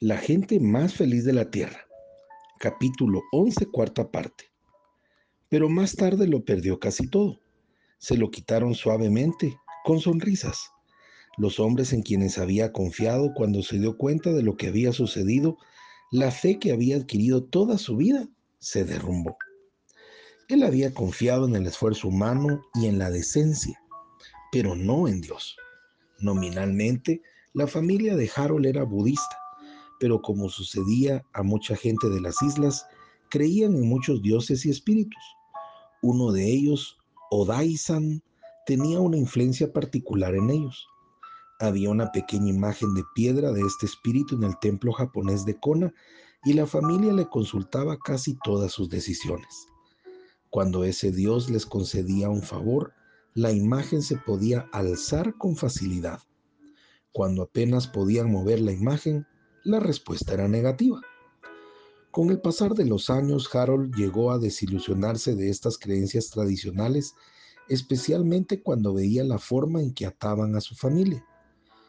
La gente más feliz de la tierra. Capítulo 11, cuarta parte. Pero más tarde lo perdió casi todo. Se lo quitaron suavemente, con sonrisas. Los hombres en quienes había confiado cuando se dio cuenta de lo que había sucedido, la fe que había adquirido toda su vida, se derrumbó. Él había confiado en el esfuerzo humano y en la decencia, pero no en Dios. Nominalmente, la familia de Harold era budista, pero como sucedía a mucha gente de las islas, creían en muchos dioses y espíritus. Uno de ellos, Odai-san, tenía una influencia particular en ellos. Había una pequeña imagen de piedra de este espíritu en el templo japonés de Kona y la familia le consultaba casi todas sus decisiones. Cuando ese Dios les concedía un favor, la imagen se podía alzar con facilidad. Cuando apenas podían mover la imagen, la respuesta era negativa. Con el pasar de los años, Harold llegó a desilusionarse de estas creencias tradicionales, especialmente cuando veía la forma en que ataban a su familia.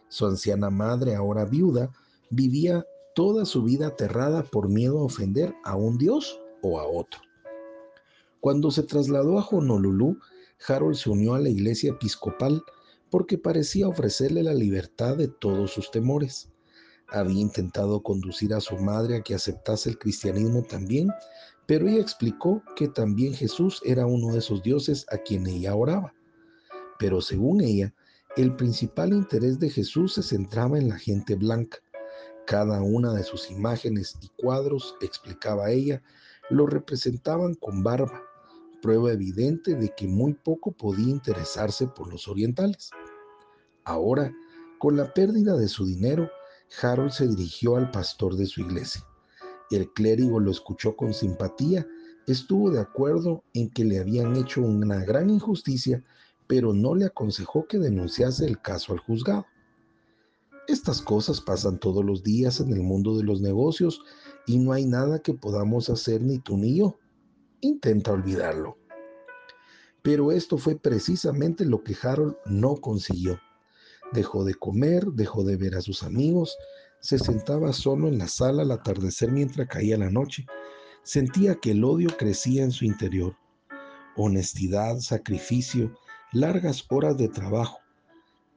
Su anciana madre, ahora viuda, vivía toda su vida aterrada por miedo a ofender a un dios o a otro. Cuando se trasladó a Honolulu, Harold se unió a la iglesia episcopal porque parecía ofrecerle la libertad de todos sus temores. Había intentado conducir a su madre a que aceptase el cristianismo también, pero ella explicó que también Jesús era uno de esos dioses a quien ella oraba. Pero según ella, el principal interés de Jesús se centraba en la gente blanca. Cada una de sus imágenes y cuadros, explicaba ella, lo representaban con barba, prueba evidente de que muy poco podía interesarse por los orientales. Ahora, con la pérdida de su dinero, Harold se dirigió al pastor de su iglesia. El clérigo lo escuchó con simpatía, estuvo de acuerdo en que le habían hecho una gran injusticia, pero no le aconsejó que denunciase el caso al juzgado. Estas cosas pasan todos los días en el mundo de los negocios y no hay nada que podamos hacer ni tú ni yo intenta olvidarlo. Pero esto fue precisamente lo que Harold no consiguió. Dejó de comer, dejó de ver a sus amigos, se sentaba solo en la sala al atardecer mientras caía la noche. Sentía que el odio crecía en su interior. Honestidad, sacrificio, largas horas de trabajo.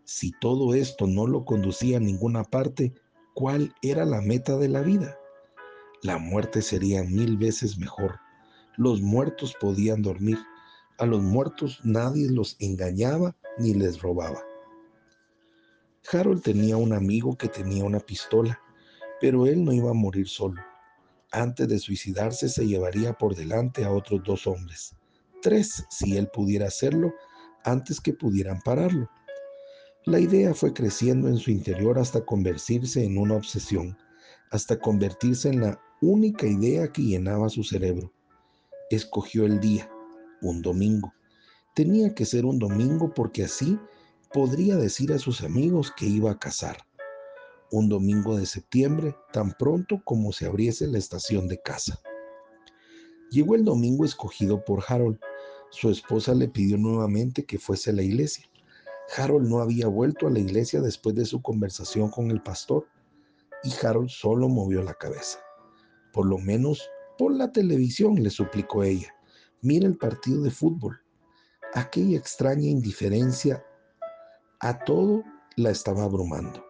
Si todo esto no lo conducía a ninguna parte, ¿cuál era la meta de la vida? La muerte sería mil veces mejor. Los muertos podían dormir. A los muertos nadie los engañaba ni les robaba. Harold tenía un amigo que tenía una pistola, pero él no iba a morir solo. Antes de suicidarse se llevaría por delante a otros dos hombres, tres si él pudiera hacerlo antes que pudieran pararlo. La idea fue creciendo en su interior hasta convertirse en una obsesión, hasta convertirse en la única idea que llenaba su cerebro escogió el día, un domingo. Tenía que ser un domingo porque así podría decir a sus amigos que iba a casar. Un domingo de septiembre, tan pronto como se abriese la estación de casa. Llegó el domingo escogido por Harold. Su esposa le pidió nuevamente que fuese a la iglesia. Harold no había vuelto a la iglesia después de su conversación con el pastor y Harold solo movió la cabeza. Por lo menos por la televisión, le suplicó ella. Mira el partido de fútbol. Aquella extraña indiferencia a todo la estaba abrumando.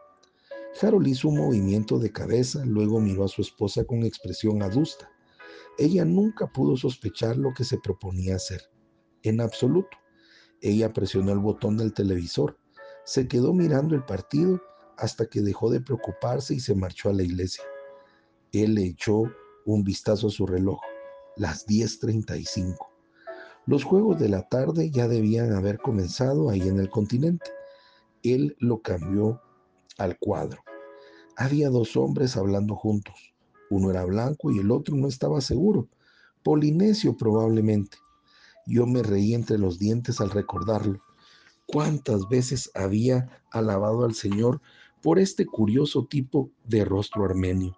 Harold hizo un movimiento de cabeza, luego miró a su esposa con expresión adusta. Ella nunca pudo sospechar lo que se proponía hacer, en absoluto. Ella presionó el botón del televisor, se quedó mirando el partido hasta que dejó de preocuparse y se marchó a la iglesia. Él le echó un vistazo a su reloj, las 10.35. Los juegos de la tarde ya debían haber comenzado ahí en el continente. Él lo cambió al cuadro. Había dos hombres hablando juntos. Uno era blanco y el otro no estaba seguro. Polinesio probablemente. Yo me reí entre los dientes al recordarlo. ¿Cuántas veces había alabado al Señor por este curioso tipo de rostro armenio?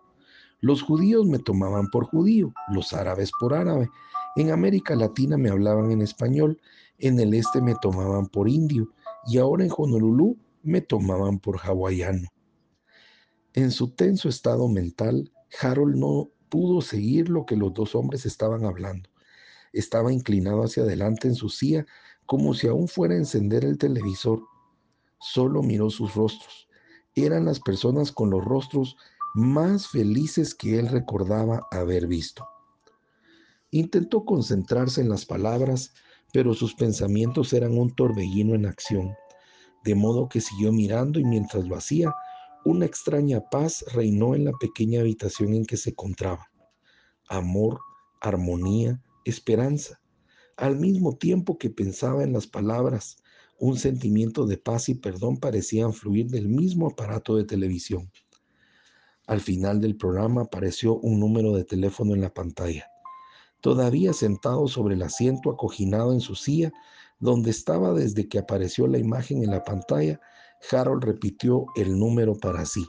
Los judíos me tomaban por judío, los árabes por árabe. En América Latina me hablaban en español, en el este me tomaban por indio y ahora en Honolulu me tomaban por hawaiano. En su tenso estado mental, Harold no pudo seguir lo que los dos hombres estaban hablando. Estaba inclinado hacia adelante en su silla como si aún fuera a encender el televisor. Solo miró sus rostros. Eran las personas con los rostros más felices que él recordaba haber visto. Intentó concentrarse en las palabras, pero sus pensamientos eran un torbellino en acción, de modo que siguió mirando y mientras lo hacía, una extraña paz reinó en la pequeña habitación en que se encontraba. Amor, armonía, esperanza. Al mismo tiempo que pensaba en las palabras, un sentimiento de paz y perdón parecían fluir del mismo aparato de televisión. Al final del programa apareció un número de teléfono en la pantalla. Todavía sentado sobre el asiento acoginado en su silla, donde estaba desde que apareció la imagen en la pantalla, Harold repitió el número para sí.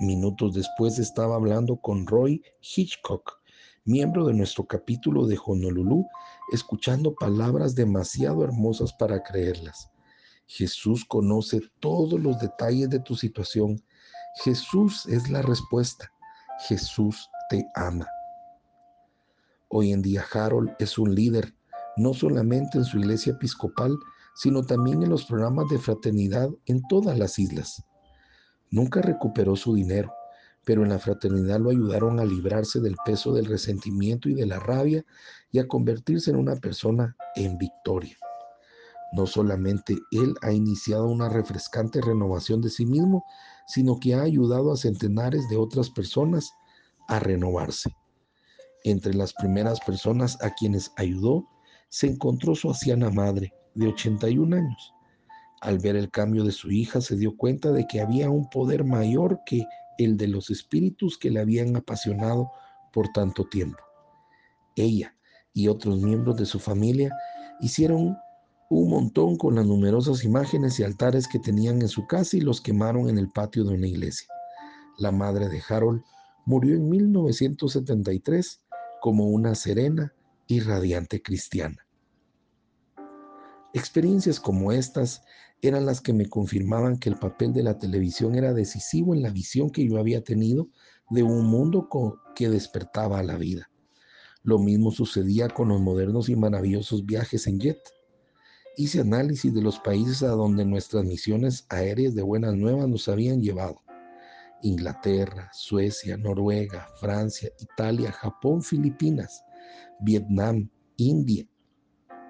Minutos después estaba hablando con Roy Hitchcock, miembro de nuestro capítulo de Honolulu, escuchando palabras demasiado hermosas para creerlas. Jesús conoce todos los detalles de tu situación. Jesús es la respuesta. Jesús te ama. Hoy en día Harold es un líder, no solamente en su iglesia episcopal, sino también en los programas de fraternidad en todas las islas. Nunca recuperó su dinero, pero en la fraternidad lo ayudaron a librarse del peso del resentimiento y de la rabia y a convertirse en una persona en victoria. No solamente él ha iniciado una refrescante renovación de sí mismo, sino que ha ayudado a centenares de otras personas a renovarse. Entre las primeras personas a quienes ayudó se encontró su anciana madre, de 81 años. Al ver el cambio de su hija, se dio cuenta de que había un poder mayor que el de los espíritus que le habían apasionado por tanto tiempo. Ella y otros miembros de su familia hicieron un montón con las numerosas imágenes y altares que tenían en su casa y los quemaron en el patio de una iglesia. La madre de Harold murió en 1973 como una serena y radiante cristiana. Experiencias como estas eran las que me confirmaban que el papel de la televisión era decisivo en la visión que yo había tenido de un mundo que despertaba a la vida. Lo mismo sucedía con los modernos y maravillosos viajes en jet. Hice análisis de los países a donde nuestras misiones aéreas de buenas nuevas nos habían llevado. Inglaterra, Suecia, Noruega, Francia, Italia, Japón, Filipinas, Vietnam, India.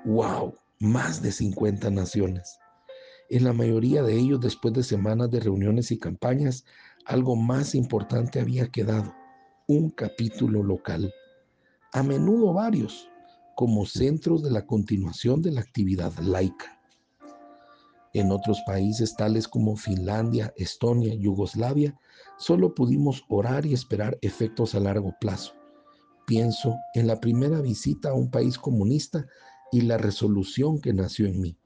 ¡Wow! Más de 50 naciones. En la mayoría de ellos, después de semanas de reuniones y campañas, algo más importante había quedado, un capítulo local, a menudo varios, como centros de la continuación de la actividad laica. En otros países tales como Finlandia, Estonia, Yugoslavia, solo pudimos orar y esperar efectos a largo plazo. Pienso en la primera visita a un país comunista y la resolución que nació en mí.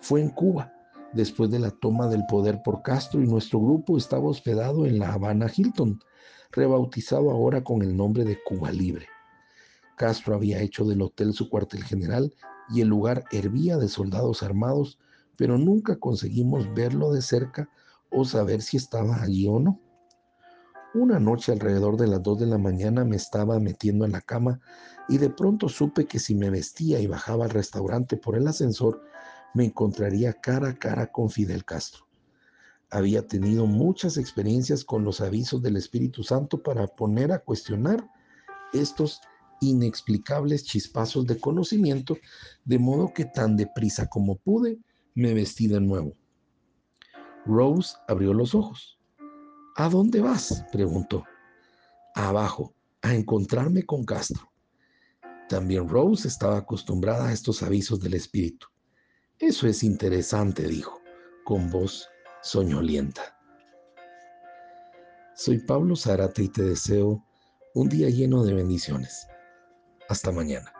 Fue en Cuba, después de la toma del poder por Castro y nuestro grupo estaba hospedado en la Habana Hilton, rebautizado ahora con el nombre de Cuba Libre. Castro había hecho del hotel su cuartel general y el lugar hervía de soldados armados pero nunca conseguimos verlo de cerca o saber si estaba allí o no. Una noche alrededor de las 2 de la mañana me estaba metiendo en la cama y de pronto supe que si me vestía y bajaba al restaurante por el ascensor, me encontraría cara a cara con Fidel Castro. Había tenido muchas experiencias con los avisos del Espíritu Santo para poner a cuestionar estos inexplicables chispazos de conocimiento, de modo que tan deprisa como pude, me vestí de nuevo. Rose abrió los ojos. ¿A dónde vas? preguntó. Abajo, a encontrarme con Castro. También Rose estaba acostumbrada a estos avisos del espíritu. Eso es interesante, dijo, con voz soñolienta. Soy Pablo Zárate y te deseo un día lleno de bendiciones. Hasta mañana.